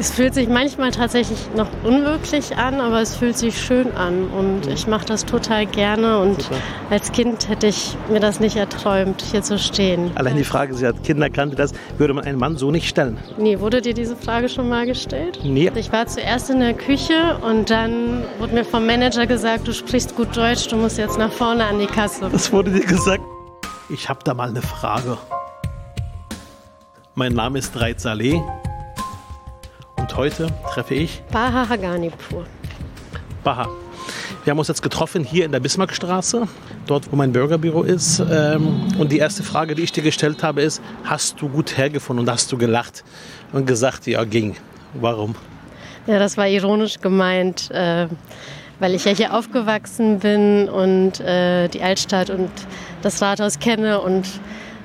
Es fühlt sich manchmal tatsächlich noch unwirklich an, aber es fühlt sich schön an und ich mache das total gerne und Super. als Kind hätte ich mir das nicht erträumt, hier zu stehen. Allein die Frage, sie hat Kinder, kannte das, würde man einen Mann so nicht stellen. Nee, wurde dir diese Frage schon mal gestellt? Nee. Ich war zuerst in der Küche und dann wurde mir vom Manager gesagt, du sprichst gut Deutsch, du musst jetzt nach vorne an die Kasse. Das wurde dir gesagt. Ich habe da mal eine Frage. Mein Name ist Reit Saleh und heute treffe ich Baha Haganipur. Baha. Wir haben uns jetzt getroffen hier in der Bismarckstraße, dort wo mein Bürgerbüro ist. Ähm, Und die erste Frage, die ich dir gestellt habe, ist, hast du gut hergefunden und hast du gelacht und gesagt, ja, ging. Warum? Ja, das war ironisch gemeint, äh, weil ich ja hier aufgewachsen bin und äh, die Altstadt und das Rathaus kenne und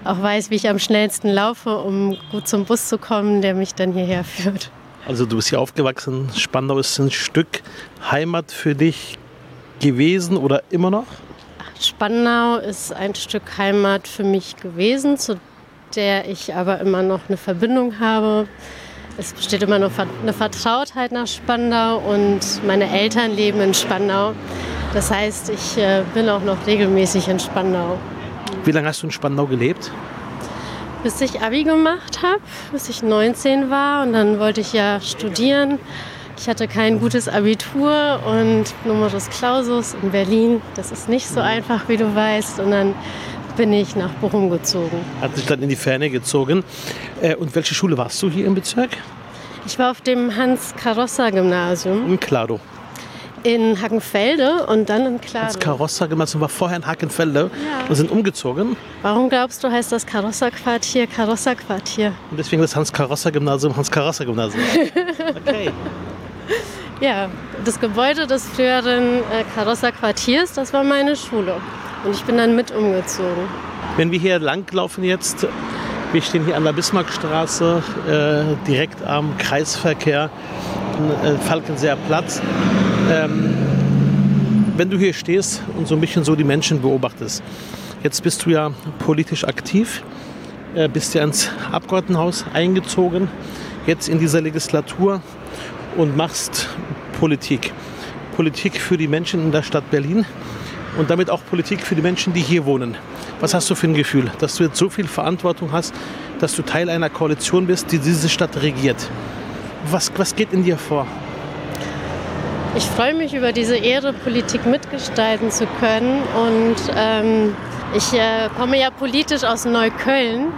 auch weiß, wie ich am schnellsten laufe, um gut zum Bus zu kommen, der mich dann hierher führt. Also du bist hier aufgewachsen, Spandau ist ein Stück Heimat für dich gewesen oder immer noch? Spandau ist ein Stück Heimat für mich gewesen, zu der ich aber immer noch eine Verbindung habe. Es besteht immer noch eine Vertrautheit nach Spandau und meine Eltern leben in Spandau. Das heißt, ich äh, bin auch noch regelmäßig in Spandau. Wie lange hast du in Spandau gelebt? Bis ich Abi gemacht habe, bis ich 19 war und dann wollte ich ja studieren. Ich hatte kein gutes Abitur und Numerus Clausus in Berlin. Das ist nicht so einfach, wie du weißt. Und dann bin ich nach Bochum gezogen. Hat sich dann in die Ferne gezogen. Äh, Und welche Schule warst du hier im Bezirk? Ich war auf dem Hans-Carosser-Gymnasium In Klado. In Hackenfelde und dann in Das Klado. Karosser-Gymnasium war vorher in Hakenfelde Ja. und sind umgezogen. Warum glaubst du, heißt das Karosserquartier Karosserquartier? Und deswegen das Hans-Karosser-Gymnasium Hans-Karosser-Gymnasium. Okay. Ja, das Gebäude des früheren äh, Karosserquartiers, das war meine Schule. Und ich bin dann mit umgezogen. Wenn wir hier langlaufen jetzt, wir stehen hier an der Bismarckstraße, äh, direkt am Kreisverkehr, Falkenseer Platz. Ähm, wenn du hier stehst und so ein bisschen so die Menschen beobachtest, jetzt bist du ja politisch aktiv, äh, bist ja ins Abgeordnetenhaus eingezogen, jetzt in dieser Legislatur und machst Politik. Politik für die Menschen in der Stadt Berlin und damit auch Politik für die Menschen, die hier wohnen. Was hast du für ein Gefühl, dass du jetzt so viel Verantwortung hast, dass du Teil einer Koalition bist, die diese Stadt regiert? Was, was geht in dir vor? Ich freue mich über diese Ehre, Politik mitgestalten zu können. Und ähm, ich äh, komme ja politisch aus Neukölln.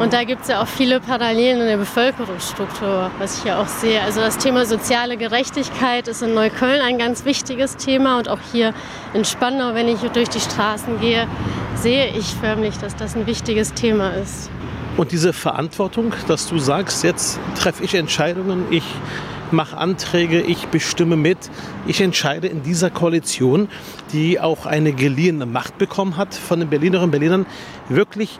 Und da gibt es ja auch viele Parallelen in der Bevölkerungsstruktur, was ich ja auch sehe. Also das Thema soziale Gerechtigkeit ist in Neukölln ein ganz wichtiges Thema. Und auch hier in Spandau, wenn ich durch die Straßen gehe, sehe ich förmlich, dass das ein wichtiges Thema ist. Und diese Verantwortung, dass du sagst, jetzt treffe ich Entscheidungen, ich mache Anträge, ich bestimme mit, ich entscheide in dieser Koalition, die auch eine geliehene Macht bekommen hat von den Berlinerinnen und Berlinern, wirklich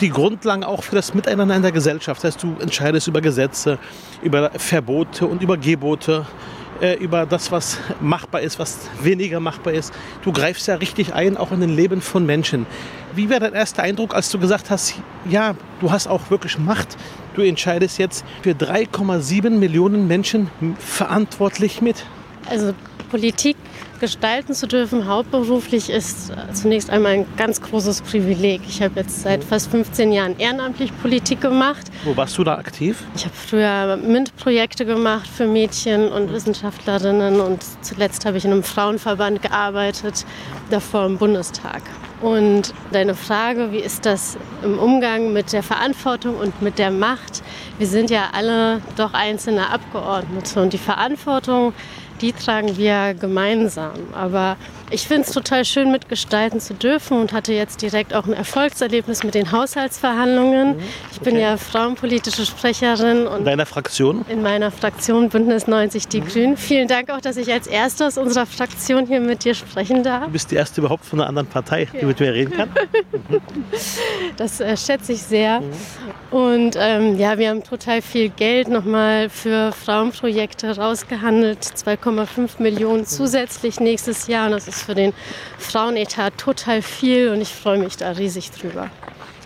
die Grundlagen auch für das Miteinander in der Gesellschaft. Das heißt, du entscheidest über Gesetze, über Verbote und über Gebote, äh, über das, was machbar ist, was weniger machbar ist. Du greifst ja richtig ein, auch in den Leben von Menschen. Wie war dein erster Eindruck, als du gesagt hast, ja, du hast auch wirklich Macht, du entscheidest jetzt für 3,7 Millionen Menschen verantwortlich mit? Also Politik gestalten zu dürfen, hauptberuflich, ist zunächst einmal ein ganz großes Privileg. Ich habe jetzt seit fast 15 Jahren ehrenamtlich Politik gemacht. Wo warst du da aktiv? Ich habe früher MINT-Projekte gemacht für Mädchen und Wissenschaftlerinnen und zuletzt habe ich in einem Frauenverband gearbeitet, davor im Bundestag. Und deine Frage, wie ist das im Umgang mit der Verantwortung und mit der Macht? Wir sind ja alle doch einzelne Abgeordnete und die Verantwortung, die tragen wir gemeinsam. Aber ich finde es total schön, mitgestalten zu dürfen und hatte jetzt direkt auch ein Erfolgserlebnis mit den Haushaltsverhandlungen. Ich bin ja frauenpolitische Sprecherin und In deiner Fraktion? in meiner Fraktion Bündnis 90 Die Grünen. Vielen Dank auch, dass ich als Erste aus unserer Fraktion hier mit dir sprechen darf. Du bist die erste überhaupt von einer anderen Partei, die mit mir reden kann. Das äh, schätze ich sehr. Und ähm, ja, wir haben total viel Geld nochmal für Frauenprojekte rausgehandelt. 2,5 Millionen zusätzlich nächstes Jahr. Und das ist für den Frauenetat total viel und ich freue mich da riesig drüber.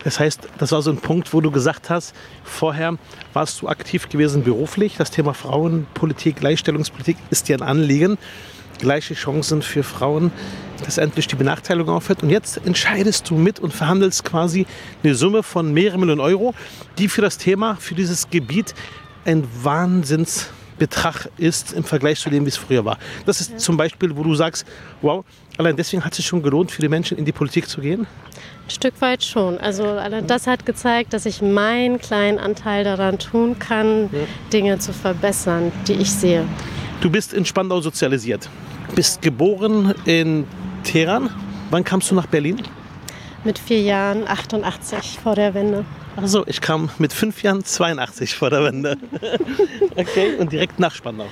Das heißt, das war so ein Punkt, wo du gesagt hast, vorher warst du aktiv gewesen beruflich. Das Thema Frauenpolitik, Gleichstellungspolitik ist dir ein Anliegen. Gleiche Chancen für Frauen, dass endlich die Benachteiligung aufhört. Und jetzt entscheidest du mit und verhandelst quasi eine Summe von mehreren Millionen Euro, die für das Thema, für dieses Gebiet ein Wahnsinnsbetrag ist im Vergleich zu dem, wie es früher war. Das ist ja. zum Beispiel, wo du sagst, wow, allein deswegen hat es sich schon gelohnt, für die Menschen in die Politik zu gehen? Ein Stück weit schon. Also das hat gezeigt, dass ich meinen kleinen Anteil daran tun kann, ja. Dinge zu verbessern, die ich sehe. Du bist in Spandau sozialisiert, bist geboren in Teheran. Wann kamst du nach Berlin? Mit vier Jahren, 88 vor der Wende. Achso, ich kam mit fünf Jahren 82 vor der Wende. okay, und direkt nach Spandau.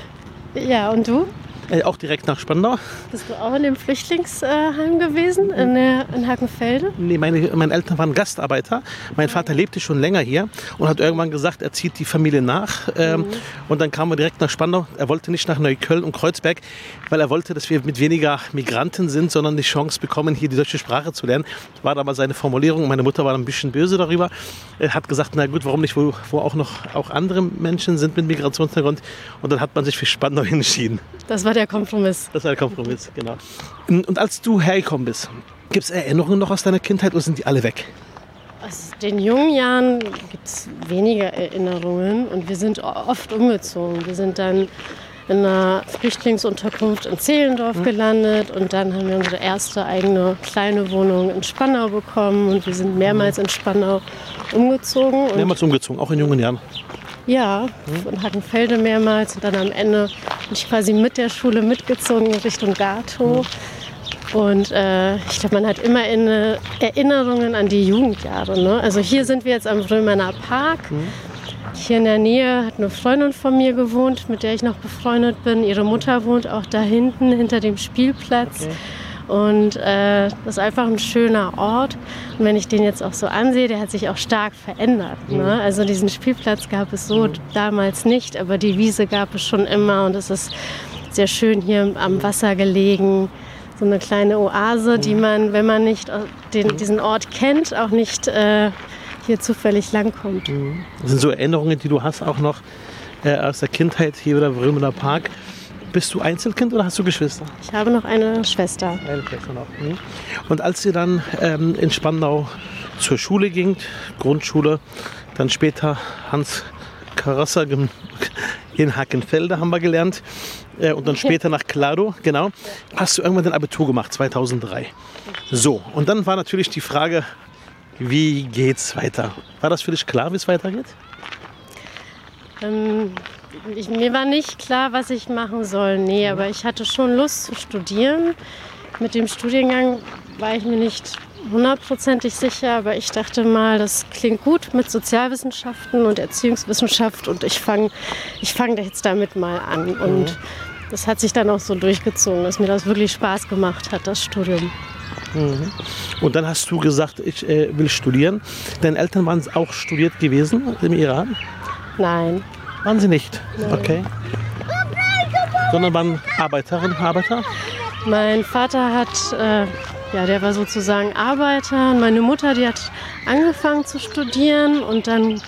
Ja, und du? Äh, auch direkt nach Spandau. Bist du auch in dem Flüchtlingsheim gewesen, in, in Hakenfelde? Nee, meine, meine Eltern waren Gastarbeiter. Mein Vater lebte schon länger hier und hat irgendwann gesagt, er zieht die Familie nach. Ähm, mhm. Und dann kamen wir direkt nach Spandau. Er wollte nicht nach Neukölln und Kreuzberg, weil er wollte, dass wir mit weniger Migranten sind, sondern die Chance bekommen, hier die deutsche Sprache zu lernen. War damals seine Formulierung. Meine Mutter war ein bisschen böse darüber. Er hat gesagt, na gut, warum nicht, wo, wo auch noch auch andere Menschen sind mit Migrationshintergrund. Und dann hat man sich für Spandau entschieden. Das war der Kompromiss. Das war der Kompromiss, genau. Und als du hergekommen bist, gibt es Erinnerungen noch aus deiner Kindheit oder sind die alle weg? Aus den jungen Jahren gibt es weniger Erinnerungen und wir sind oft umgezogen. Wir sind dann in einer Flüchtlingsunterkunft in Zehlendorf mhm. gelandet und dann haben wir unsere erste eigene kleine Wohnung in Spandau bekommen und wir sind mehrmals in Spandau umgezogen. Mehrmals umgezogen, auch in jungen Jahren. Ja, von Hagenfelde mehrmals und dann am Ende bin ich quasi mit der Schule mitgezogen Richtung Gato. Und äh, ich glaube, man hat immer Erinnerungen an die Jugendjahre. Ne? Also hier sind wir jetzt am Römerner Park. Hier in der Nähe hat eine Freundin von mir gewohnt, mit der ich noch befreundet bin. Ihre Mutter wohnt auch da hinten, hinter dem Spielplatz. Okay. Und äh, das ist einfach ein schöner Ort. Und wenn ich den jetzt auch so ansehe, der hat sich auch stark verändert. Ne? Mhm. Also diesen Spielplatz gab es so mhm. damals nicht, aber die Wiese gab es schon immer. Und es ist sehr schön hier am Wasser gelegen. So eine kleine Oase, die mhm. man, wenn man nicht den, diesen Ort kennt, auch nicht äh, hier zufällig langkommt. Das sind so Erinnerungen, die du hast auch noch äh, aus der Kindheit hier oder Römener Park. Bist du Einzelkind oder hast du Geschwister? Ich habe noch eine Schwester. Eine Schwester noch. Mhm. Und als ihr dann ähm, in Spandau zur Schule ging, Grundschule, dann später Hans Karasser in Hackenfelde haben wir gelernt äh, und dann später nach Claro, genau. Hast du irgendwann dein Abitur gemacht, 2003. So, und dann war natürlich die Frage, wie geht's weiter? War das für dich klar, wie es weitergeht? Ähm, ich, mir war nicht klar, was ich machen soll. Nee, aber ich hatte schon Lust zu studieren. Mit dem Studiengang war ich mir nicht hundertprozentig sicher, aber ich dachte mal, das klingt gut mit Sozialwissenschaften und Erziehungswissenschaft und ich fange ich fang jetzt damit mal an. Und mhm. das hat sich dann auch so durchgezogen, dass mir das wirklich Spaß gemacht hat, das Studium. Mhm. Und dann hast du gesagt, ich äh, will studieren. Deine Eltern waren auch studiert gewesen im Iran? Nein. Waren sie nicht? Okay. Sondern waren Arbeiterinnen, Arbeiter? Mein Vater hat, äh, ja, der war sozusagen Arbeiter. Und meine Mutter, die hat angefangen zu studieren und dann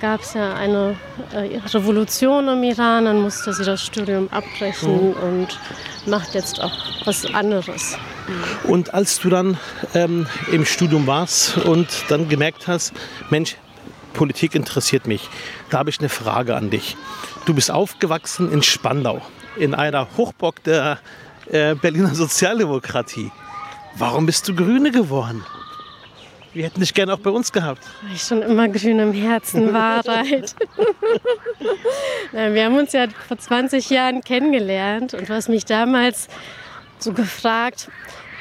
gab es ja eine äh, Revolution im Iran, dann musste sie das Studium abbrechen mhm. und macht jetzt auch was anderes. Und als du dann ähm, im Studium warst und dann gemerkt hast, Mensch, Politik interessiert mich. Da habe ich eine Frage an dich. Du bist aufgewachsen in Spandau, in einer Hochbock der äh, Berliner Sozialdemokratie. Warum bist du Grüne geworden? Wir hätten dich gerne auch bei uns gehabt. Weil ich schon immer grün im Herzen war. Halt. wir haben uns ja vor 20 Jahren kennengelernt und du hast mich damals so gefragt,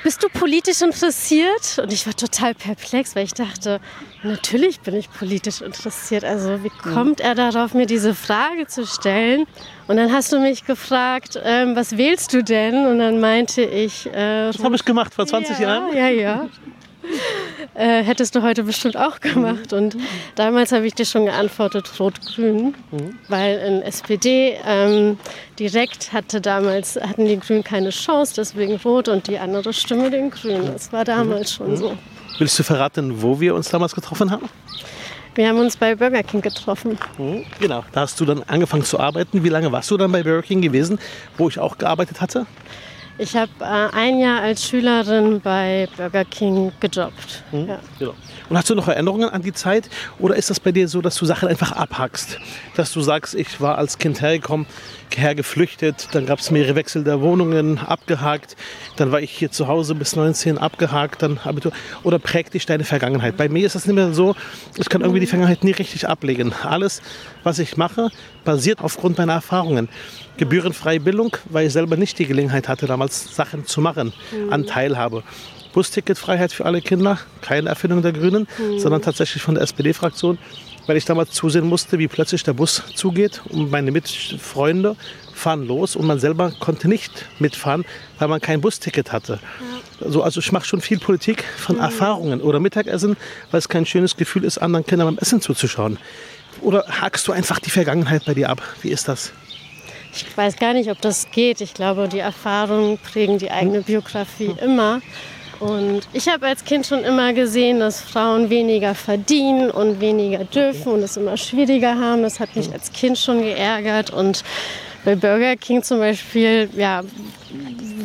bist du politisch interessiert? Und ich war total perplex, weil ich dachte, natürlich bin ich politisch interessiert. Also wie kommt er darauf, mir diese Frage zu stellen? Und dann hast du mich gefragt, ähm, was wählst du denn? Und dann meinte ich... Äh, das habe ich gemacht vor 20 ja, Jahren. Ja, ja. Äh, hättest du heute bestimmt auch gemacht. Und damals habe ich dir schon geantwortet, Rot-Grün, mhm. weil in SPD ähm, direkt hatte damals, hatten die Grünen keine Chance, deswegen Rot und die andere Stimme den Grünen. Das war damals schon mhm. so. Willst du verraten, wo wir uns damals getroffen haben? Wir haben uns bei Burger King getroffen. Mhm, genau, da hast du dann angefangen zu arbeiten. Wie lange warst du dann bei Burger King gewesen, wo ich auch gearbeitet hatte? Ich habe äh, ein Jahr als Schülerin bei Burger King gejobbt. Mhm, ja. genau. Und hast du noch Erinnerungen an die Zeit? Oder ist das bei dir so, dass du Sachen einfach abhackst? Dass du sagst, ich war als Kind hergekommen, hergeflüchtet, dann gab es mehrere Wechsel der Wohnungen, abgehakt, dann war ich hier zu Hause bis 19, abgehakt, dann Abitur. Oder prägt dich deine Vergangenheit? Bei mir ist das nicht mehr so, ich kann irgendwie die Vergangenheit nie richtig ablegen. Alles, was ich mache, basiert aufgrund meiner Erfahrungen. Gebührenfreie Bildung, weil ich selber nicht die Gelegenheit hatte, damals Sachen zu machen, an Teilhabe. Busticketfreiheit für alle Kinder, keine Erfindung der Grünen, mhm. sondern tatsächlich von der SPD-Fraktion, weil ich damals zusehen musste, wie plötzlich der Bus zugeht und meine Mitfreunde fahren los und man selber konnte nicht mitfahren, weil man kein Busticket hatte. Ja. Also, also ich mache schon viel Politik von mhm. Erfahrungen oder Mittagessen, weil es kein schönes Gefühl ist, anderen Kindern beim Essen zuzuschauen. Oder hakst du einfach die Vergangenheit bei dir ab? Wie ist das? Ich weiß gar nicht, ob das geht. Ich glaube, die Erfahrungen prägen die eigene Biografie mhm. immer. Und ich habe als Kind schon immer gesehen, dass Frauen weniger verdienen und weniger dürfen und es immer schwieriger haben. Das hat mich als Kind schon geärgert. Und bei Burger King zum Beispiel, ja,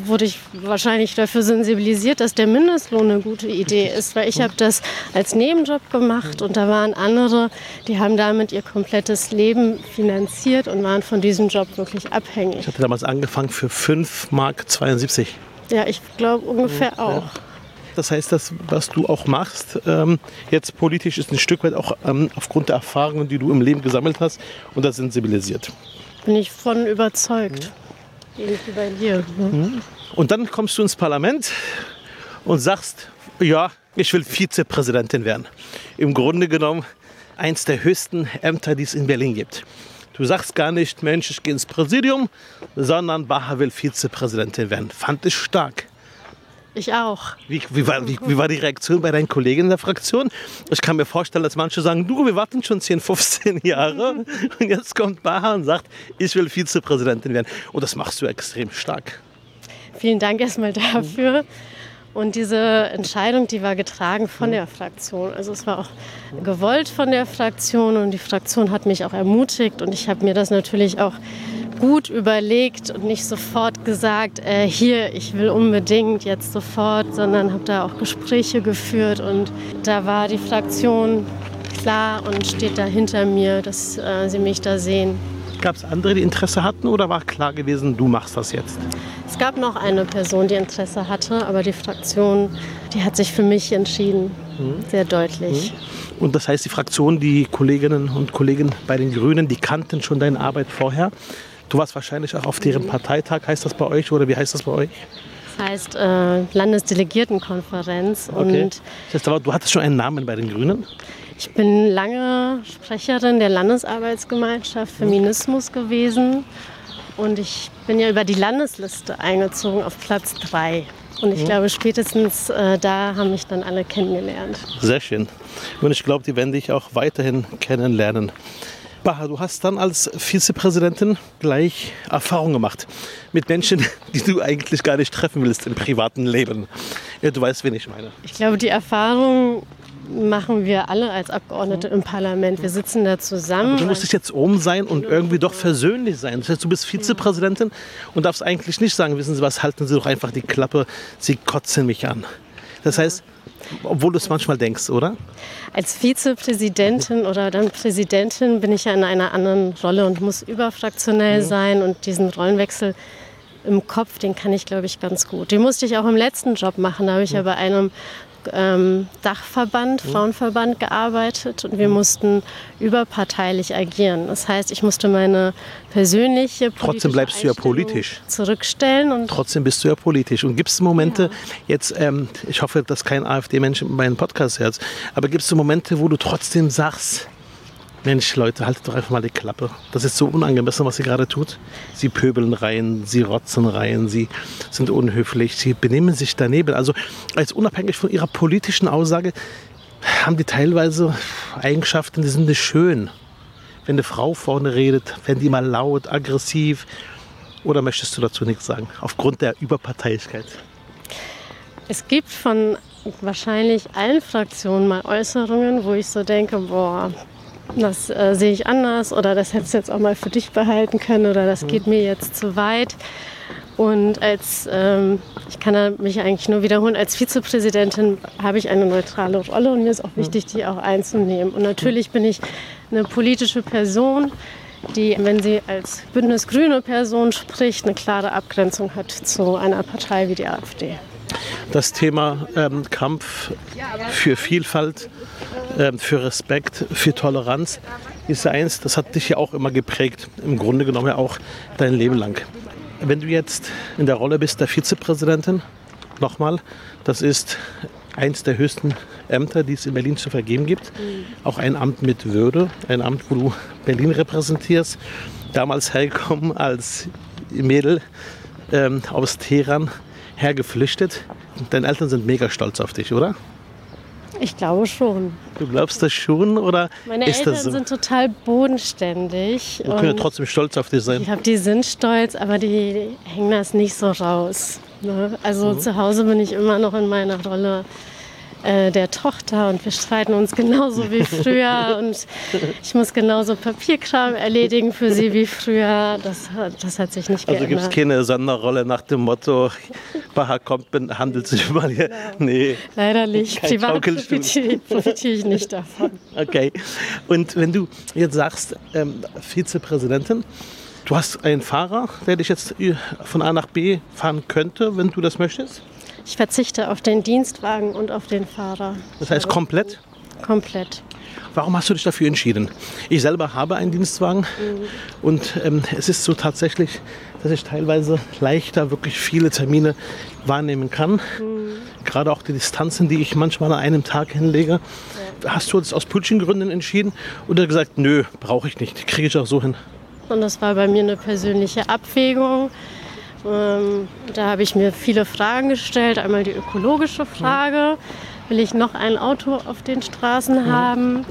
wurde ich wahrscheinlich dafür sensibilisiert, dass der Mindestlohn eine gute Idee ist, weil ich habe das als Nebenjob gemacht und da waren andere, die haben damit ihr komplettes Leben finanziert und waren von diesem Job wirklich abhängig. Ich hatte damals angefangen für 5 Mark 72. Ja, ich glaube ungefähr auch. Das heißt, das, was du auch machst, ähm, jetzt politisch ist ein Stück weit auch ähm, aufgrund der Erfahrungen, die du im Leben gesammelt hast und das sensibilisiert. Bin ich von überzeugt. Mhm. Ähnlich wie bei dir. Mhm. Und dann kommst du ins Parlament und sagst, ja, ich will Vizepräsidentin werden. Im Grunde genommen eins der höchsten Ämter, die es in Berlin gibt. Du sagst gar nicht, Mensch, ich gehe ins Präsidium, sondern Baha will Vizepräsidentin werden. Fand ich stark. Ich auch. Wie, wie, war, wie, wie, war, die Reaktion bei deinen Kollegen in der Fraktion? Ich kann mir vorstellen, dass manche sagen, du, wir warten schon 10, 15 Jahre und jetzt kommt Baha und sagt, ich will Vizepräsidentin werden. Und das machst du extrem stark. Vielen Dank erstmal dafür. Und diese Entscheidung, die war getragen von der Fraktion. Also es war auch gewollt von der Fraktion und die Fraktion hat mich auch ermutigt und ich habe mir das natürlich auch gut überlegt und nicht sofort gesagt, äh, hier, ich will unbedingt jetzt sofort, sondern habe da auch Gespräche geführt und da war die Fraktion klar und steht da hinter mir, dass äh, sie mich da sehen. Gab es andere, die Interesse hatten oder war klar gewesen, du machst das jetzt? Es gab noch eine Person, die Interesse hatte, aber die Fraktion, die hat sich für mich entschieden, mhm. sehr deutlich. Mhm. Und das heißt, die Fraktion, die Kolleginnen und Kollegen bei den Grünen, die kannten schon deine Arbeit vorher. Du warst wahrscheinlich auch auf deren Parteitag, heißt das bei euch oder wie heißt das bei euch? Das heißt äh, Landesdelegiertenkonferenz. Okay. Und das heißt, du hattest schon einen Namen bei den Grünen? Ich bin lange Sprecherin der Landesarbeitsgemeinschaft Feminismus gewesen und ich bin ja über die Landesliste eingezogen auf Platz 3. Und ich mhm. glaube, spätestens äh, da haben mich dann alle kennengelernt. Sehr schön. Und ich glaube, die werden dich auch weiterhin kennenlernen. Baha, du hast dann als Vizepräsidentin gleich Erfahrung gemacht mit Menschen, die du eigentlich gar nicht treffen willst im privaten Leben. Ja, du weißt, wen ich meine. Ich glaube, die Erfahrung machen wir alle als Abgeordnete im Parlament. Wir sitzen da zusammen. Aber du musst jetzt oben sein und irgendwie doch versöhnlich sein. Das heißt, du bist Vizepräsidentin und darfst eigentlich nicht sagen, wissen Sie was, halten Sie doch einfach die Klappe, Sie kotzen mich an. Das heißt, obwohl du es manchmal denkst, oder? Als Vizepräsidentin oder dann Präsidentin bin ich ja in einer anderen Rolle und muss überfraktionell mhm. sein und diesen Rollenwechsel im Kopf, den kann ich, glaube ich, ganz gut. Den musste ich auch im letzten Job machen. Da habe ich ja bei einem ähm, Dachverband, mhm. Frauenverband gearbeitet und wir mhm. mussten überparteilich agieren. Das heißt, ich musste meine persönliche Trotzdem bleibst du ja politisch. Zurückstellen. Und Trotzdem bist du ja politisch. Und gibt es Momente, ja. jetzt, ähm, ich hoffe, dass kein AfD-Mensch meinen Podcast hört, aber gibt es Momente, wo du trotzdem sagst, Mensch, Leute, haltet doch einfach mal die Klappe. Das ist so unangemessen, was sie gerade tut. Sie pöbeln rein, sie rotzen rein, sie sind unhöflich, sie benehmen sich daneben. Also als unabhängig von ihrer politischen Aussage haben die teilweise Eigenschaften, die sind nicht schön. Wenn eine Frau vorne redet, wenn die mal laut, aggressiv. Oder möchtest du dazu nichts sagen, aufgrund der Überparteilichkeit? Es gibt von wahrscheinlich allen Fraktionen mal Äußerungen, wo ich so denke, boah, das äh, sehe ich anders oder das hättest du jetzt auch mal für dich behalten können oder das geht mir jetzt zu weit. Und als, ähm, ich kann mich eigentlich nur wiederholen, als Vizepräsidentin habe ich eine neutrale Rolle und mir ist auch wichtig, die auch einzunehmen. Und natürlich bin ich eine politische Person, die, wenn sie als bündnisgrüne Person spricht, eine klare Abgrenzung hat zu einer Partei wie die AfD. Das Thema ähm, Kampf für Vielfalt, für Respekt, für Toleranz ist eins, das hat dich ja auch immer geprägt, im Grunde genommen ja auch dein Leben lang. Wenn du jetzt in der Rolle bist der Vizepräsidentin, nochmal, das ist eins der höchsten Ämter, die es in Berlin zu vergeben gibt. Mhm. Auch ein Amt mit Würde, ein Amt, wo du Berlin repräsentierst. Damals hergekommen als Mädel ähm, aus Teheran, hergeflüchtet. Deine Eltern sind mega stolz auf dich, oder? Ich glaube schon. Du glaubst das schon oder Meine ist Eltern das so? sind total bodenständig. Wir können ja trotzdem stolz auf dich sein. Ich glaube, die sind stolz, aber die hängen das nicht so raus. Ne? Also mhm. zu Hause bin ich immer noch in meiner Rolle äh, der Tochter und wir streiten uns genauso wie früher und ich muss genauso Papierkram erledigen für sie wie früher. Das, das hat sich nicht also geändert. Also gibt es keine Sonderrolle nach dem Motto, Baha kommt, handelt sich mal hier. Nee. Leider nicht. Privat profitiere, profitiere ich nicht davon. Okay. Und wenn du jetzt sagst, ähm, Vizepräsidentin, Du hast einen Fahrer, der dich jetzt von A nach B fahren könnte, wenn du das möchtest? Ich verzichte auf den Dienstwagen und auf den Fahrer. Das heißt komplett? Komplett. Warum hast du dich dafür entschieden? Ich selber habe einen Dienstwagen mhm. und ähm, es ist so tatsächlich, dass ich teilweise leichter wirklich viele Termine wahrnehmen kann. Mhm. Gerade auch die Distanzen, die ich manchmal an einem Tag hinlege. Ja. Hast du das aus Gründen entschieden oder gesagt, nö, brauche ich nicht, kriege ich auch so hin? Und das war bei mir eine persönliche Abwägung. Ähm, da habe ich mir viele Fragen gestellt. Einmal die ökologische Frage, will ich noch ein Auto auf den Straßen haben?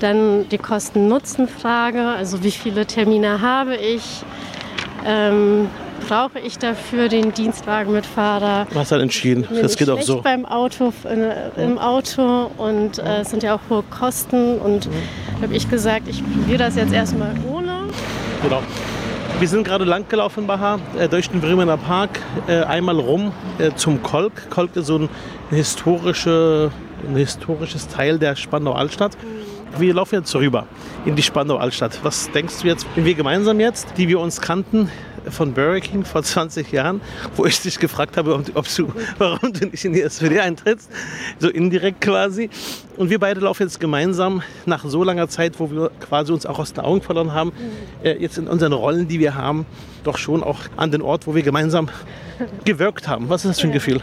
Dann die Kosten-Nutzen-Frage, also wie viele Termine habe ich? Ähm, brauche ich dafür den Dienstwagen mit Fahrer? Was hat entschieden? Mir das geht auch so. beim Auto, äh, im Auto und äh, es sind ja auch hohe Kosten und mhm. habe ich gesagt, ich probiere das jetzt erstmal ohne. Genau. Wir sind gerade lang gelaufen in Baha, äh, durch den Bremener Park, äh, einmal rum äh, zum Kolk. Kolk ist so ein, historische, ein historisches Teil der Spandau Altstadt. Wir laufen jetzt rüber in die Spandau Altstadt. Was denkst du jetzt, wenn wir gemeinsam jetzt, die wir uns kannten, von Burger King vor 20 Jahren, wo ich dich gefragt habe, ob du, warum du nicht in die SPD eintrittst, so indirekt quasi. Und wir beide laufen jetzt gemeinsam nach so langer Zeit, wo wir quasi uns auch aus den Augen verloren haben, äh, jetzt in unseren Rollen, die wir haben, doch schon auch an den Ort, wo wir gemeinsam gewirkt haben. Was ist das für ein Gefühl?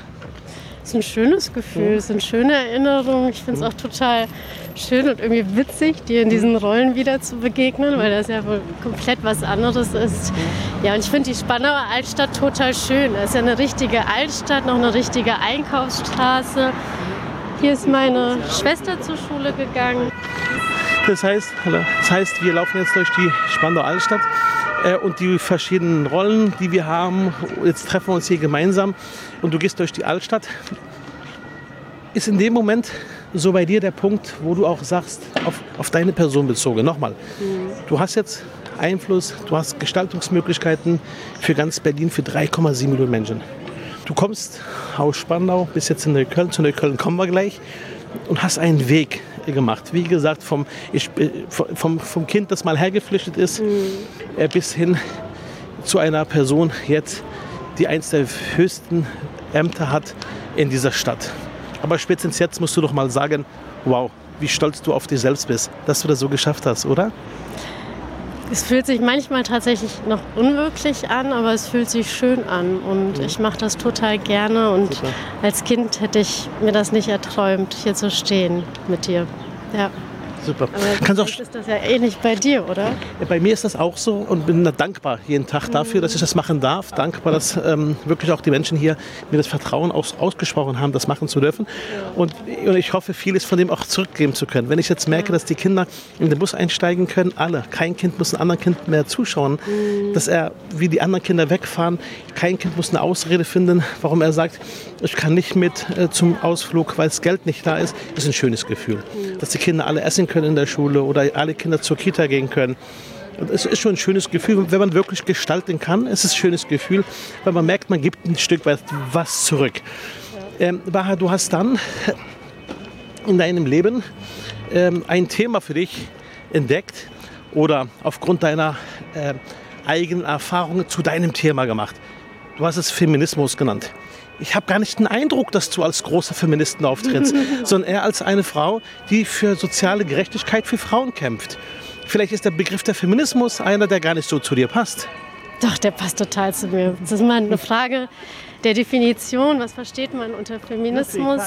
Es ist ein schönes Gefühl, es sind schöne Erinnerungen. Ich finde es auch total schön und irgendwie witzig, dir in diesen Rollen wieder zu begegnen, weil das ja wohl komplett was anderes ist. Ja, und ich finde die Spandauer Altstadt total schön. Das ist ja eine richtige Altstadt, noch eine richtige Einkaufsstraße. Hier ist meine Schwester zur Schule gegangen. Das heißt, das heißt, wir laufen jetzt durch die Spandauer Altstadt äh, und die verschiedenen Rollen, die wir haben. Jetzt treffen wir uns hier gemeinsam und du gehst durch die Altstadt. Ist in dem Moment so bei dir der Punkt, wo du auch sagst, auf, auf deine Person bezogen, nochmal, mhm. du hast jetzt Einfluss, du hast Gestaltungsmöglichkeiten für ganz Berlin, für 3,7 Millionen Menschen. Du kommst aus Spandau, bis jetzt in Neukölln, zu Neukölln kommen wir gleich und hast einen Weg gemacht. Wie gesagt, vom, ich, äh, vom, vom Kind, das mal hergeflüchtet ist, mhm. bis hin zu einer Person jetzt, die eins der höchsten Ämter hat in dieser Stadt. Aber spätestens jetzt musst du doch mal sagen, wow, wie stolz du auf dich selbst bist, dass du das so geschafft hast, oder? Es fühlt sich manchmal tatsächlich noch unwirklich an, aber es fühlt sich schön an und mhm. ich mache das total gerne und Super. als Kind hätte ich mir das nicht erträumt, hier zu stehen mit dir. Ja. Super. Aber Kannst auch ist das ja ähnlich bei dir, oder? Bei mir ist das auch so und bin dankbar jeden Tag dafür, dass ich das machen darf. Dankbar, dass ähm, wirklich auch die Menschen hier mir das Vertrauen aus, ausgesprochen haben, das machen zu dürfen. Und, und, ich hoffe, vieles von dem auch zurückgeben zu können. Wenn ich jetzt merke, dass die Kinder in den Bus einsteigen können, alle, kein Kind muss einem anderen Kind mehr zuschauen, mhm. dass er wie die anderen Kinder wegfahren, kein Kind muss eine Ausrede finden, warum er sagt, ich kann nicht mit äh, zum Ausflug, weil das Geld nicht da ist, ist ein schönes Gefühl. Mhm. Dass die Kinder alle essen können in der Schule oder alle Kinder zur Kita gehen können. Und es ist schon ein schönes Gefühl, wenn man wirklich gestalten kann. Es ist ein schönes Gefühl, weil man merkt, man gibt ein Stück weit was zurück. Ähm, Baha, du hast dann in deinem Leben ähm, ein Thema für dich entdeckt oder aufgrund deiner äh, eigenen Erfahrungen zu deinem Thema gemacht. Du hast es Feminismus genannt. Ich habe gar nicht den Eindruck, dass du als großer Feministin auftrittst, sondern eher als eine Frau, die für soziale Gerechtigkeit für Frauen kämpft. Vielleicht ist der Begriff der Feminismus einer, der gar nicht so zu dir passt. Doch, der passt total zu mir. Das ist mal eine Frage der Definition. Was versteht man unter Feminismus?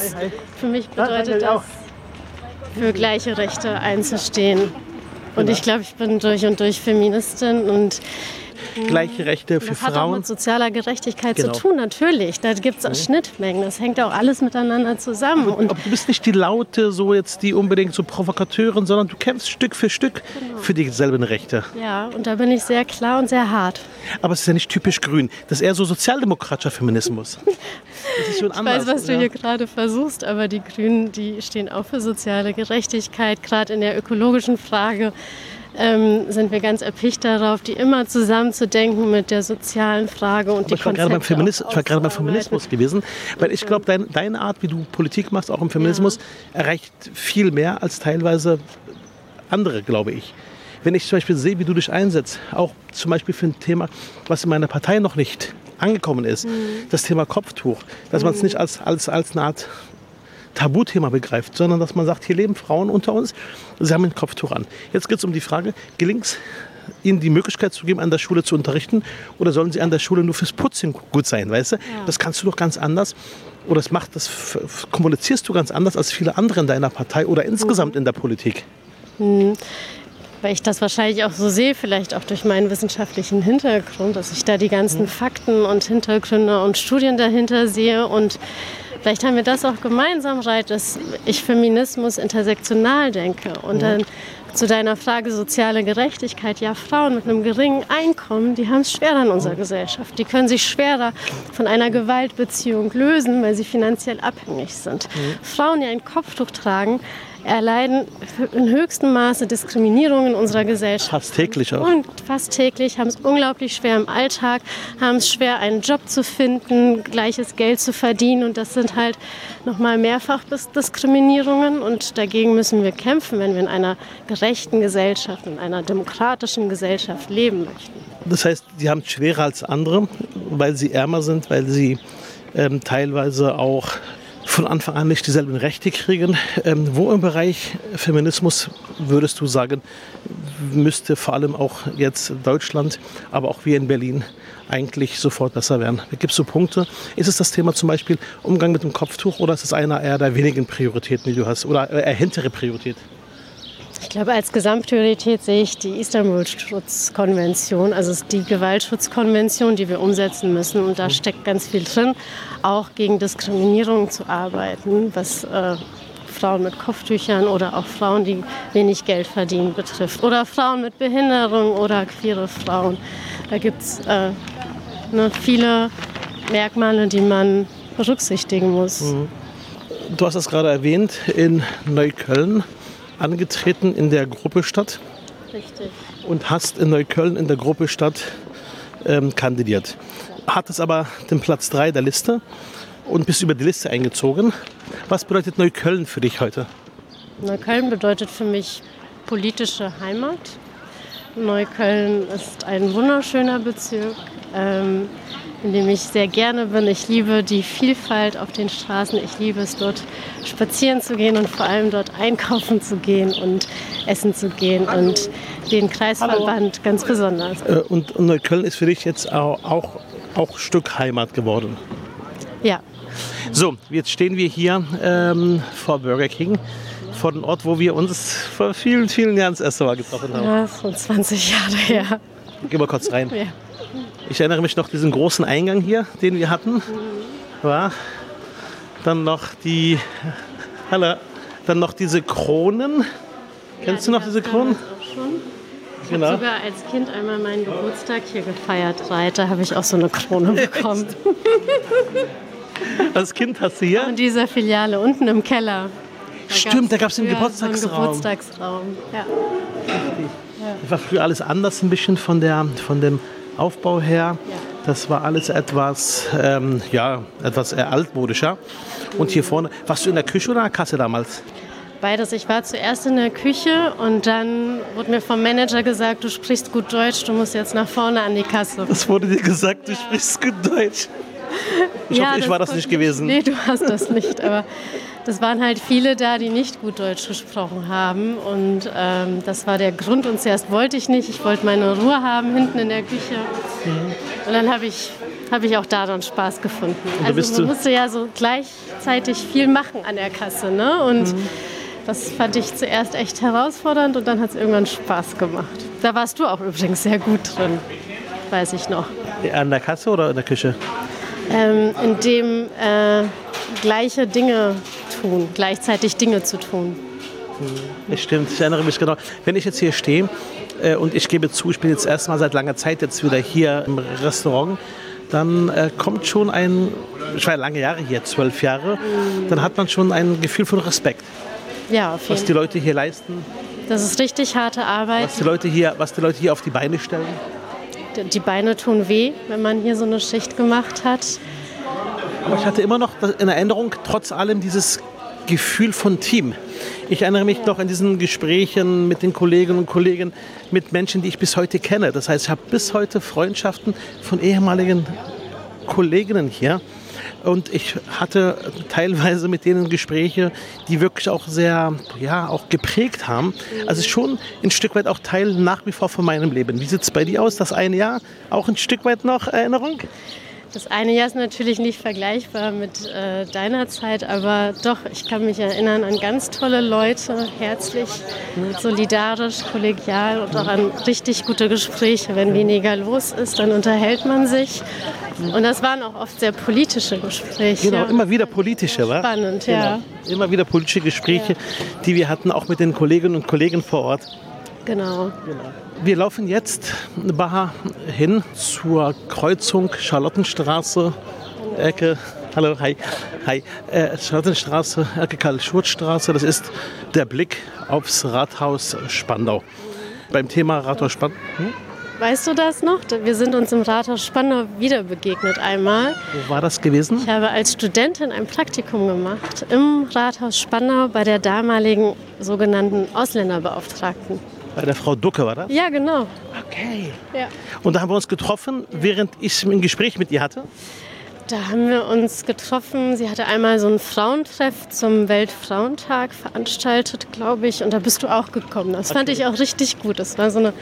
Für mich bedeutet das, für gleiche Rechte einzustehen. Und ich glaube, ich bin durch und durch Feministin und gleiche Rechte für das Frauen. Das hat auch mit sozialer Gerechtigkeit genau. zu tun, natürlich. Da gibt es mhm. Schnittmengen. Das hängt auch alles miteinander zusammen. Und du bist nicht die Laute, so jetzt die unbedingt so Provokateurin, sondern du kämpfst Stück für Stück genau. für dieselben Rechte. Ja, und da bin ich sehr klar und sehr hart. Aber es ist ja nicht typisch grün. Das ist eher so sozialdemokratischer Feminismus. Das ist schon ich anders, weiß, was ja. du hier gerade versuchst, aber die Grünen, die stehen auch für soziale Gerechtigkeit, gerade in der ökologischen Frage ähm, sind wir ganz erpicht darauf, die immer zusammenzudenken mit der sozialen Frage und Aber die ich war gerade beim Feminismus, Ich war gerade beim Feminismus gewesen, weil ich glaube, dein, deine Art, wie du Politik machst, auch im Feminismus, ja. erreicht viel mehr als teilweise andere, glaube ich. Wenn ich zum Beispiel sehe, wie du dich einsetzt, auch zum Beispiel für ein Thema, was in meiner Partei noch nicht angekommen ist, mhm. das Thema Kopftuch, dass mhm. man es nicht als, als, als eine Art Tabuthema begreift, sondern dass man sagt, hier leben Frauen unter uns, sie haben ein Kopftuch an. Jetzt geht es um die Frage, gelingt es ihnen die Möglichkeit zu geben, an der Schule zu unterrichten oder sollen sie an der Schule nur fürs Putzen gut sein, weißt du? Ja. Das kannst du doch ganz anders oder das macht das kommunizierst du ganz anders als viele andere in deiner Partei oder insgesamt mhm. in der Politik. Mhm. Weil ich das wahrscheinlich auch so sehe, vielleicht auch durch meinen wissenschaftlichen Hintergrund, dass ich da die ganzen mhm. Fakten und Hintergründe und Studien dahinter sehe und Vielleicht haben wir das auch gemeinsam, Reit, dass ich Feminismus intersektional denke. Und dann zu deiner Frage soziale Gerechtigkeit. Ja, Frauen mit einem geringen Einkommen, die haben es schwerer in unserer Gesellschaft. Die können sich schwerer von einer Gewaltbeziehung lösen, weil sie finanziell abhängig sind. Mhm. Frauen, die ein Kopftuch tragen, erleiden in höchstem Maße Diskriminierung in unserer Gesellschaft. Fast täglich auch. Und fast täglich, haben es unglaublich schwer im Alltag, haben es schwer, einen Job zu finden, gleiches Geld zu verdienen. Und das sind halt nochmal mehrfach Diskriminierungen. Und dagegen müssen wir kämpfen, wenn wir in einer gerechten Gesellschaft, in einer demokratischen Gesellschaft leben möchten. Das heißt, die haben es schwerer als andere, weil sie ärmer sind, weil sie ähm, teilweise auch von Anfang an nicht dieselben Rechte kriegen. Ähm, wo im Bereich Feminismus würdest du sagen, müsste vor allem auch jetzt Deutschland, aber auch wir in Berlin eigentlich sofort besser werden? Gibt es so Punkte? Ist es das Thema zum Beispiel Umgang mit dem Kopftuch oder ist es einer eher der wenigen Prioritäten, die du hast oder eher hintere Priorität? Ich glaube, als Gesamtpriorität sehe ich die Istanbul-Schutzkonvention, also die Gewaltschutzkonvention, die wir umsetzen müssen. Und da steckt ganz viel drin, auch gegen Diskriminierung zu arbeiten, was äh, Frauen mit Kopftüchern oder auch Frauen, die wenig Geld verdienen, betrifft. Oder Frauen mit Behinderung oder queere Frauen. Da gibt es äh, ne, viele Merkmale, die man berücksichtigen muss. Mhm. Du hast es gerade erwähnt, in Neukölln angetreten in der Gruppe Stadt. Richtig. Und hast in Neukölln in der Gruppe Stadt ähm, kandidiert. Hattest aber den Platz 3 der Liste und bist über die Liste eingezogen. Was bedeutet Neukölln für dich heute? Neukölln bedeutet für mich politische Heimat. Neukölln ist ein wunderschöner Bezirk. Ähm, in dem ich sehr gerne bin. Ich liebe die Vielfalt auf den Straßen. Ich liebe es, dort spazieren zu gehen und vor allem dort einkaufen zu gehen und essen zu gehen und den Kreisverband Hallo. ganz besonders. Äh, und Neukölln ist für dich jetzt auch, auch, auch Stück Heimat geworden? Ja. So, jetzt stehen wir hier ähm, vor Burger King vor dem Ort, wo wir uns vor vielen, vielen Jahren das erste Mal getroffen haben. Ja, von 20 Jahre her. Geh mal kurz rein. Ja. Ich erinnere mich noch diesen großen Eingang hier, den wir hatten. War dann noch die, hallo, dann noch diese Kronen. Kennst du noch diese Kronen? Schon. Ich Genau. habe sogar als Kind einmal meinen Geburtstag hier gefeiert. Reiter habe ich auch so eine Krone bekommen. Als Kind hast du hier. In dieser Filiale unten im Keller. Stimmt, da gab's den früher Geburtstagsraum. Geburtstagsraum. Ja. Das war früher alles anders ein bisschen von, der, von dem Aufbau her. Ja. Das war alles etwas, ähm, ja, etwas altmodischer. Und hier vorne, warst du in der Küche oder in der Kasse damals? Beides. Ich war zuerst in der Küche und dann wurde mir vom Manager gesagt, du sprichst gut Deutsch, du musst jetzt nach vorne an die Kasse. Das wurde dir gesagt, du sprichst gut Deutsch. Ich hoffe, ich war das nicht gewesen. Nee, du hast das nicht. Aber das waren halt viele da, die nicht gut Deutsch gesprochen haben. Und ähm, das war der Grund. Und zuerst wollte ich nicht. Ich wollte meine Ruhe haben hinten in der Küche. Und dann habe ich, hab ich auch da dann Spaß gefunden. Also man musste ja so gleichzeitig viel machen an der Kasse. Ne? Und Mhm. das fand ich zuerst echt herausfordernd und dann hat es irgendwann Spaß gemacht. Da warst du auch übrigens sehr gut drin, weiß ich noch. An der Kasse oder in der Küche? ähm, in dem äh, gleiche Dinge tun, gleichzeitig Dinge zu tun. Das stimmt, ich erinnere mich genau. Wenn ich jetzt hier stehe äh, und ich gebe zu, ich bin jetzt erstmal seit langer Zeit jetzt wieder hier im Restaurant, dann äh, kommt schon ein, ich war lange Jahre hier, zwölf Jahre, dann hat man schon ein Gefühl von Respekt, Ja, auf was jeden die Fall. Leute hier leisten, Das ist richtig harte Arbeit. was die Leute hier, was die Leute hier auf die Beine stellen. Die Beine tun weh, wenn man hier so eine Schicht gemacht hat. Aber ich hatte immer noch in Erinnerung, trotz allem, dieses Gefühl von Team. Ich erinnere mich noch an diesen Gesprächen mit den Kolleginnen und Kollegen, mit Menschen, die ich bis heute kenne. Das heißt, ich habe bis heute Freundschaften von ehemaligen Kolleginnen hier. Und ich hatte teilweise mit denen Gespräche, die wirklich auch sehr, ja, auch geprägt haben. Also schon ein Stück weit auch Teil nach wie vor von meinem Leben. Wie sieht es bei dir aus? Das eine Jahr auch ein Stück weit noch Erinnerung? Das eine Jahr ist natürlich nicht vergleichbar mit äh, deiner Zeit, aber doch, ich kann mich erinnern an ganz tolle Leute, herzlich, solidarisch, kollegial und auch an richtig gute Gespräche. Wenn weniger los ist, dann unterhält man sich. Und das waren auch oft sehr politische Gespräche. Genau, immer wieder politische, wa? Spannend, ja. Genau. Immer wieder politische Gespräche, die wir hatten, auch mit den Kolleginnen und Kollegen vor Ort. Genau. Wir laufen jetzt Baha hin zur Kreuzung Charlottenstraße, Ecke. Hallo, hi, hi. Äh, Charlottenstraße, Ecke Karl-Schurz-Straße. Das ist der Blick aufs Rathaus Spandau. Beim Thema Rathaus Spandau. Hm? Weißt du das noch? Wir sind uns im Rathaus Spandau wieder begegnet einmal. Wo war das gewesen? Ich habe als Studentin ein Praktikum gemacht im Rathaus Spandau bei der damaligen sogenannten Ausländerbeauftragten. Bei der Frau Ducke war das? Ja, genau. Okay. Ja. Und da haben wir uns getroffen, während ich ein Gespräch mit ihr hatte. Da haben wir uns getroffen. Sie hatte einmal so einen Frauentreff zum Weltfrauentag veranstaltet, glaube ich. Und da bist du auch gekommen. Das fand ich auch richtig gut. Das war so eine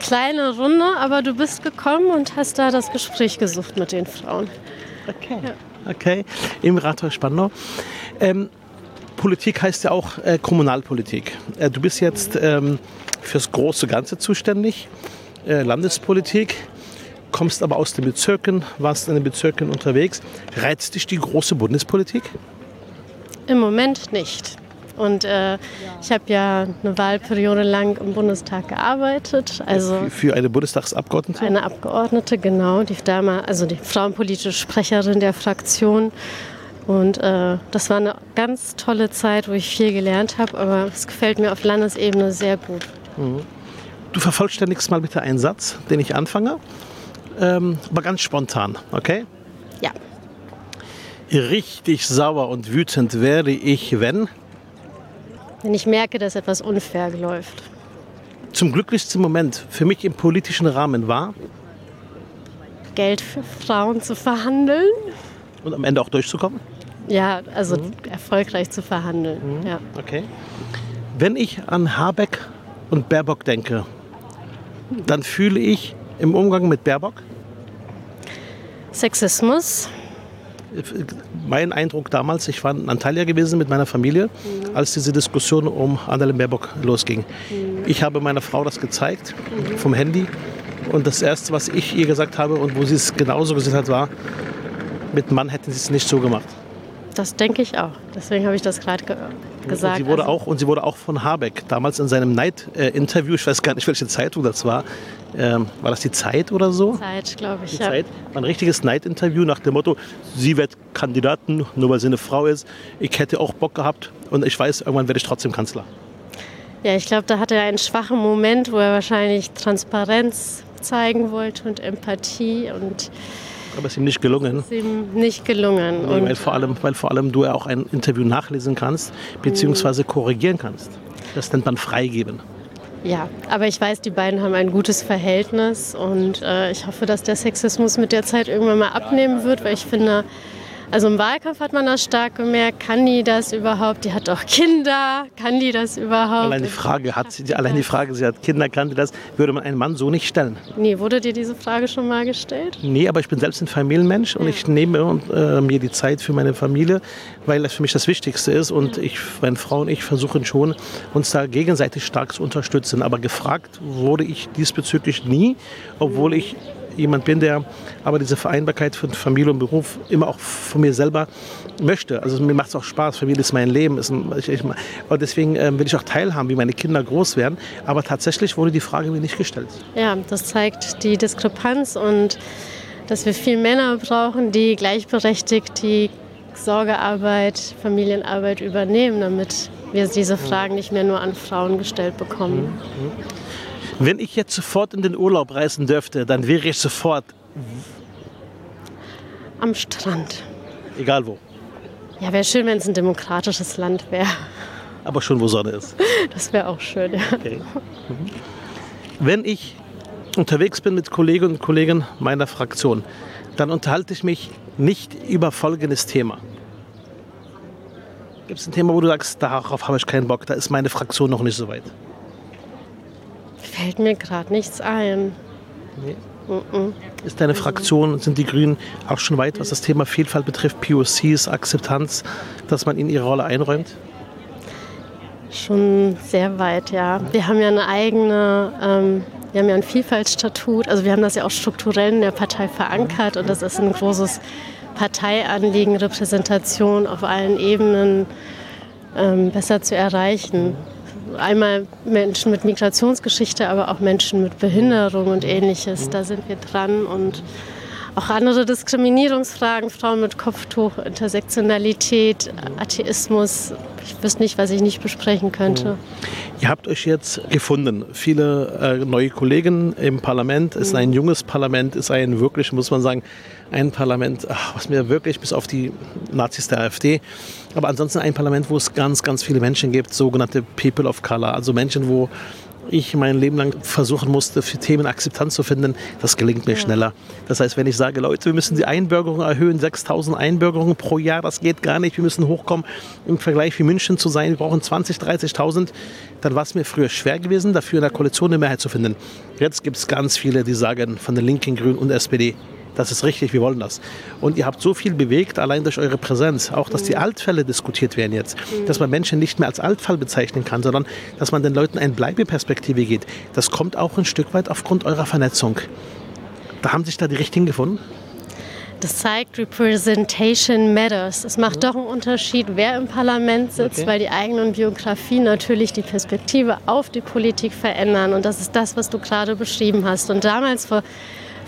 kleine Runde, aber du bist gekommen und hast da das Gespräch gesucht mit den Frauen. Okay. Okay, im Rathaus Spandau. Ähm, Politik heißt ja auch äh, Kommunalpolitik. Äh, du bist jetzt ähm, fürs große Ganze zuständig, äh, Landespolitik, kommst aber aus den Bezirken, warst in den Bezirken unterwegs. Reizt dich die große Bundespolitik? Im Moment nicht. Und äh, ich habe ja eine Wahlperiode lang im Bundestag gearbeitet. Also Für, für eine Bundestagsabgeordnete? eine Abgeordnete, genau, die damals, also die frauenpolitische Sprecherin der Fraktion. Und äh, das war eine ganz tolle Zeit, wo ich viel gelernt habe, aber es gefällt mir auf Landesebene sehr gut. Du vervollständigst mal bitte einen Satz, den ich anfange, ähm, aber ganz spontan, okay? Ja, Richtig sauer und wütend werde ich, wenn wenn ich merke, dass etwas unfair läuft. zum glücklichsten Moment für mich im politischen Rahmen war Geld für Frauen zu verhandeln. und am Ende auch durchzukommen. Ja, also erfolgreich zu verhandeln. Ja. Okay. Wenn ich an Habeck und Baerbock denke, dann fühle ich im Umgang mit Baerbock Sexismus Mein Eindruck damals, ich war in Antalya gewesen mit meiner Familie, mhm. als diese Diskussion um Annalena Baerbock losging. Mhm. Ich habe meiner Frau das gezeigt mhm. vom Handy und das Erste, was ich ihr gesagt habe und wo sie es genauso gesehen hat, war, mit Mann hätten sie es nicht so gemacht. Das denke ich auch. Deswegen habe ich das gerade ge gesagt. Und sie, wurde also auch, und sie wurde auch von Habeck damals in seinem Night-Interview, ich weiß gar nicht, welche Zeitung das war, ähm, war das die Zeit oder so? Zeit, glaube ich. Die ja. Zeit. Ein richtiges Night-Interview nach dem Motto, sie wird Kandidatin, nur weil sie eine Frau ist. Ich hätte auch Bock gehabt und ich weiß, irgendwann werde ich trotzdem Kanzler. Ja, ich glaube, da hatte er einen schwachen Moment, wo er wahrscheinlich Transparenz zeigen wollte und Empathie und aber es ist ihm nicht gelungen. Es ist ihm nicht gelungen. Nee, weil, vor allem, weil vor allem du ja auch ein Interview nachlesen kannst, beziehungsweise korrigieren kannst. Das nennt man freigeben. Ja, aber ich weiß, die beiden haben ein gutes Verhältnis und äh, ich hoffe, dass der Sexismus mit der Zeit irgendwann mal abnehmen wird, weil ich finde, also im Wahlkampf hat man das stark gemerkt. Kann die das überhaupt? Die hat doch Kinder. Kann die das überhaupt? Allein die Frage, hat sie, allein die Frage, sie hat Kinder, kann die das, würde man einen Mann so nicht stellen. Nee, wurde dir diese Frage schon mal gestellt? Nee, aber ich bin selbst ein Familienmensch und ja. ich nehme äh, mir die Zeit für meine Familie, weil das für mich das Wichtigste ist. Und ich, meine Frau und ich versuchen schon, uns da gegenseitig stark zu unterstützen. Aber gefragt wurde ich diesbezüglich nie, obwohl ich jemand bin, der aber diese Vereinbarkeit von Familie und Beruf immer auch von mir selber möchte. Also mir macht es auch Spaß, Familie ist mein Leben. Ist ein, ich, ich, und deswegen äh, will ich auch teilhaben, wie meine Kinder groß werden. Aber tatsächlich wurde die Frage mir nicht gestellt. Ja, das zeigt die Diskrepanz und dass wir viel Männer brauchen, die gleichberechtigt die Sorgearbeit, Familienarbeit übernehmen, damit wir diese Fragen nicht mehr nur an Frauen gestellt bekommen. Mhm. Wenn ich jetzt sofort in den Urlaub reisen dürfte, dann wäre ich sofort am Strand. Egal wo. Ja, wäre schön, wenn es ein demokratisches Land wäre. Aber schon, wo Sonne ist. Das wäre auch schön, ja. Okay. Mhm. Wenn ich unterwegs bin mit Kolleginnen und Kollegen meiner Fraktion, dann unterhalte ich mich nicht über folgendes Thema. Gibt es ein Thema, wo du sagst, darauf habe ich keinen Bock, da ist meine Fraktion noch nicht so weit? Fällt mir gerade nichts ein. Nee. Ist deine Fraktion, sind die Grünen auch schon weit, was das Thema Vielfalt betrifft, POCs, Akzeptanz, dass man ihnen ihre Rolle einräumt? Schon sehr weit, ja. Wir haben ja eine eigene, ähm, wir haben ja ein Vielfaltsstatut, also wir haben das ja auch strukturell in der Partei verankert und das ist ein großes Parteianliegen, Repräsentation auf allen Ebenen ähm, besser zu erreichen einmal Menschen mit Migrationsgeschichte, aber auch Menschen mit Behinderung und ähnliches. Da sind wir dran und auch andere Diskriminierungsfragen, Frauen mit Kopftuch, Intersektionalität, Atheismus. Ich wüsste nicht, was ich nicht besprechen könnte. Ihr habt euch jetzt gefunden. Viele äh, neue Kollegen im Parlament. Es ist ein junges Parlament, ist ein wirklich, muss man sagen, ein Parlament, ach, was mir wirklich bis auf die Nazis der AfD, aber ansonsten ein Parlament, wo es ganz, ganz viele Menschen gibt, sogenannte People of Color, also Menschen, wo ich mein Leben lang versuchen musste, für Themen Akzeptanz zu finden, das gelingt mir ja. schneller. Das heißt, wenn ich sage, Leute, wir müssen die Einbürgerung erhöhen, 6000 Einbürgerungen pro Jahr, das geht gar nicht, wir müssen hochkommen im Vergleich wie München zu sein, wir brauchen 20, 30.000, dann war es mir früher schwer gewesen, dafür in der Koalition eine Mehrheit zu finden. Jetzt gibt es ganz viele, die sagen, von den Linken, Grünen und SPD, das ist richtig, wir wollen das. Und ihr habt so viel bewegt, allein durch eure Präsenz. Auch, dass die Altfälle diskutiert werden jetzt. Dass man Menschen nicht mehr als Altfall bezeichnen kann, sondern dass man den Leuten eine Bleibeperspektive geht. Das kommt auch ein Stück weit aufgrund eurer Vernetzung. Da haben sich da die Richtigen gefunden? Das zeigt, Representation matters. Es macht doch einen Unterschied, wer im Parlament sitzt, okay. weil die eigenen Biografien natürlich die Perspektive auf die Politik verändern. Und das ist das, was du gerade beschrieben hast. Und damals vor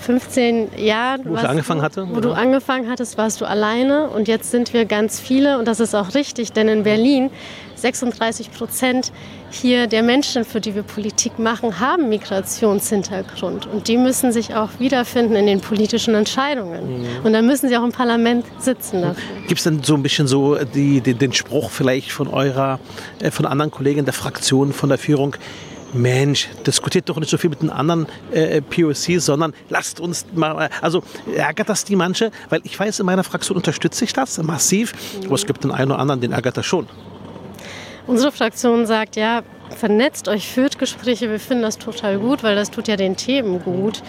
15 Jahren, wo ich angefangen hatte, wo oder? du angefangen hattest, warst du alleine und jetzt sind wir ganz viele und das ist auch richtig, denn in Berlin 36 Prozent hier der Menschen, für die wir Politik machen, haben Migrationshintergrund und die müssen sich auch wiederfinden in den politischen Entscheidungen mhm. und dann müssen sie auch im Parlament sitzen. Gibt es denn so ein bisschen so die, die, den Spruch vielleicht von eurer, äh, von anderen Kollegen der Fraktion, von der Führung? Mensch, diskutiert doch nicht so viel mit den anderen äh, POCs, sondern lasst uns mal, also ärgert das die manche? Weil ich weiß, in meiner Fraktion unterstütze ich das massiv, mhm. aber es gibt den einen oder anderen, den ärgert das schon. Unsere Fraktion sagt, ja, vernetzt euch, führt Gespräche, wir finden das total gut, weil das tut ja den Themen gut.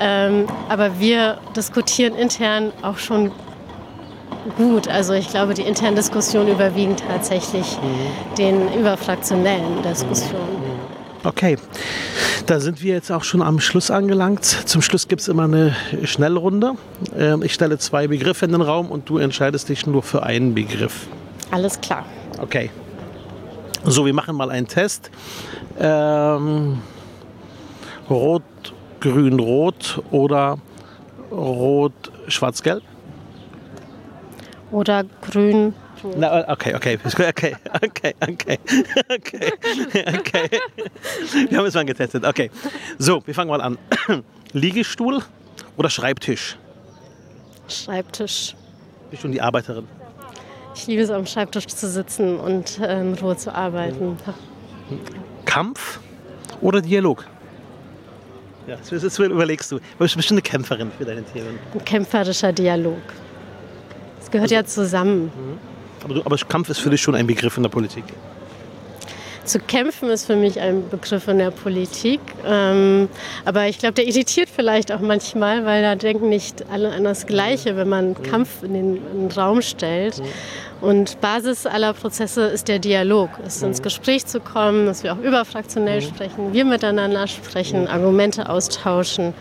Ähm, aber wir diskutieren intern auch schon gut. Also ich glaube, die internen Diskussionen überwiegen tatsächlich mhm. den überfraktionellen Diskussionen. Okay, da sind wir jetzt auch schon am Schluss angelangt. Zum Schluss gibt es immer eine Schnellrunde. Ähm, ich stelle zwei Begriffe in den Raum und du entscheidest dich nur für einen Begriff. Alles klar. Okay. So, wir machen mal einen Test. Ähm, rot, grün, rot oder rot, schwarz, gelb? Oder grün, na, okay, okay, okay, okay, okay, okay, okay. Wir haben es mal getestet. Okay, so, wir fangen mal an. Liegestuhl oder Schreibtisch? Schreibtisch. Bist du die Arbeiterin? Ich liebe es, am Schreibtisch zu sitzen und äh, in Ruhe zu arbeiten. Kampf oder Dialog? Ja, das, das überlegst du. Du bist bestimmt eine Kämpferin für deine Themen. Ein kämpferischer Dialog. Das gehört also, ja zusammen. Mhm. Aber, aber Kampf ist für dich schon ein Begriff in der Politik. Zu kämpfen ist für mich ein Begriff in der Politik. Ähm, aber ich glaube, der irritiert vielleicht auch manchmal, weil da denken nicht alle an das Gleiche, wenn man mhm. Kampf in den, in den Raum stellt. Mhm. Und Basis aller Prozesse ist der Dialog, es ist ins mhm. Gespräch zu kommen, dass wir auch überfraktionell sprechen, wir miteinander sprechen, Argumente austauschen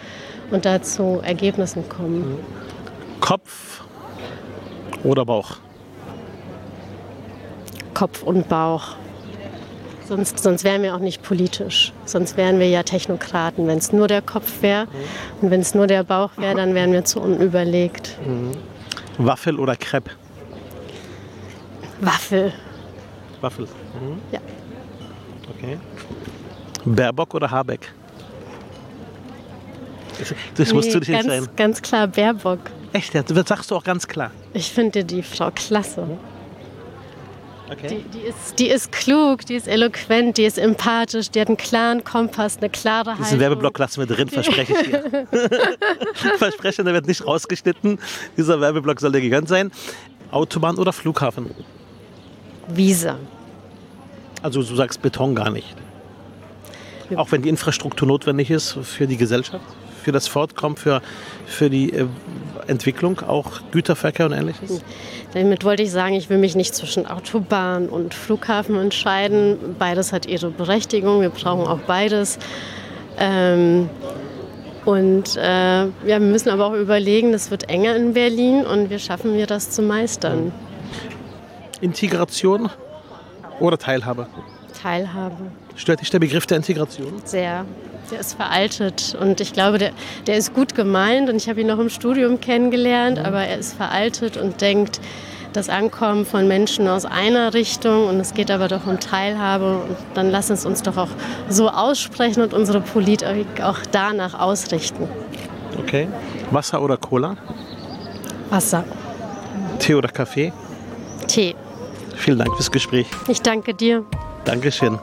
und dazu Ergebnissen kommen. Kopf oder Bauch? Kopf und Bauch. Sonst, sonst wären wir auch nicht politisch. Sonst wären wir ja Technokraten. Wenn es nur der Kopf wäre mhm. und wenn es nur der Bauch wäre, dann wären wir zu unüberlegt. Mhm. Waffel oder Crepe? Waffel. Waffel. Mhm. Ja. Okay. Baerbock oder Habeck? Das musst nee, du dich ganz, entscheiden. Ganz klar Baerbock. Echt? Das sagst du auch ganz klar. Ich finde die Frau klasse. Okay. Die, die, ist, die ist klug, die ist eloquent, die ist empathisch, die hat einen klaren Kompass, eine klare Haltung. Diesen Werbeblock lassen wir drin, verspreche ich dir. verspreche, der wird nicht rausgeschnitten. Dieser Werbeblock soll dir gegönnt sein. Autobahn oder Flughafen? Visa. Also du sagst Beton gar nicht. Auch wenn die Infrastruktur notwendig ist für die Gesellschaft, für das Fortkommen, für, für die äh, Entwicklung, auch Güterverkehr und ähnliches? Damit wollte ich sagen, ich will mich nicht zwischen Autobahn und Flughafen entscheiden. Beides hat ihre Berechtigung, wir brauchen auch beides. Ähm, und äh, ja, wir müssen aber auch überlegen, es wird enger in Berlin und wie schaffen wir das zu meistern? Integration oder Teilhabe? Teilhabe. Stört dich der Begriff der Integration? Sehr. Der ist veraltet und ich glaube, der, der ist gut gemeint und ich habe ihn noch im Studium kennengelernt, aber er ist veraltet und denkt das Ankommen von Menschen aus einer Richtung und es geht aber doch um Teilhabe und dann lass es uns doch auch so aussprechen und unsere Politik auch danach ausrichten. Okay. Wasser oder Cola? Wasser. Tee oder Kaffee? Tee. Vielen Dank fürs Gespräch. Ich danke dir. Dankeschön.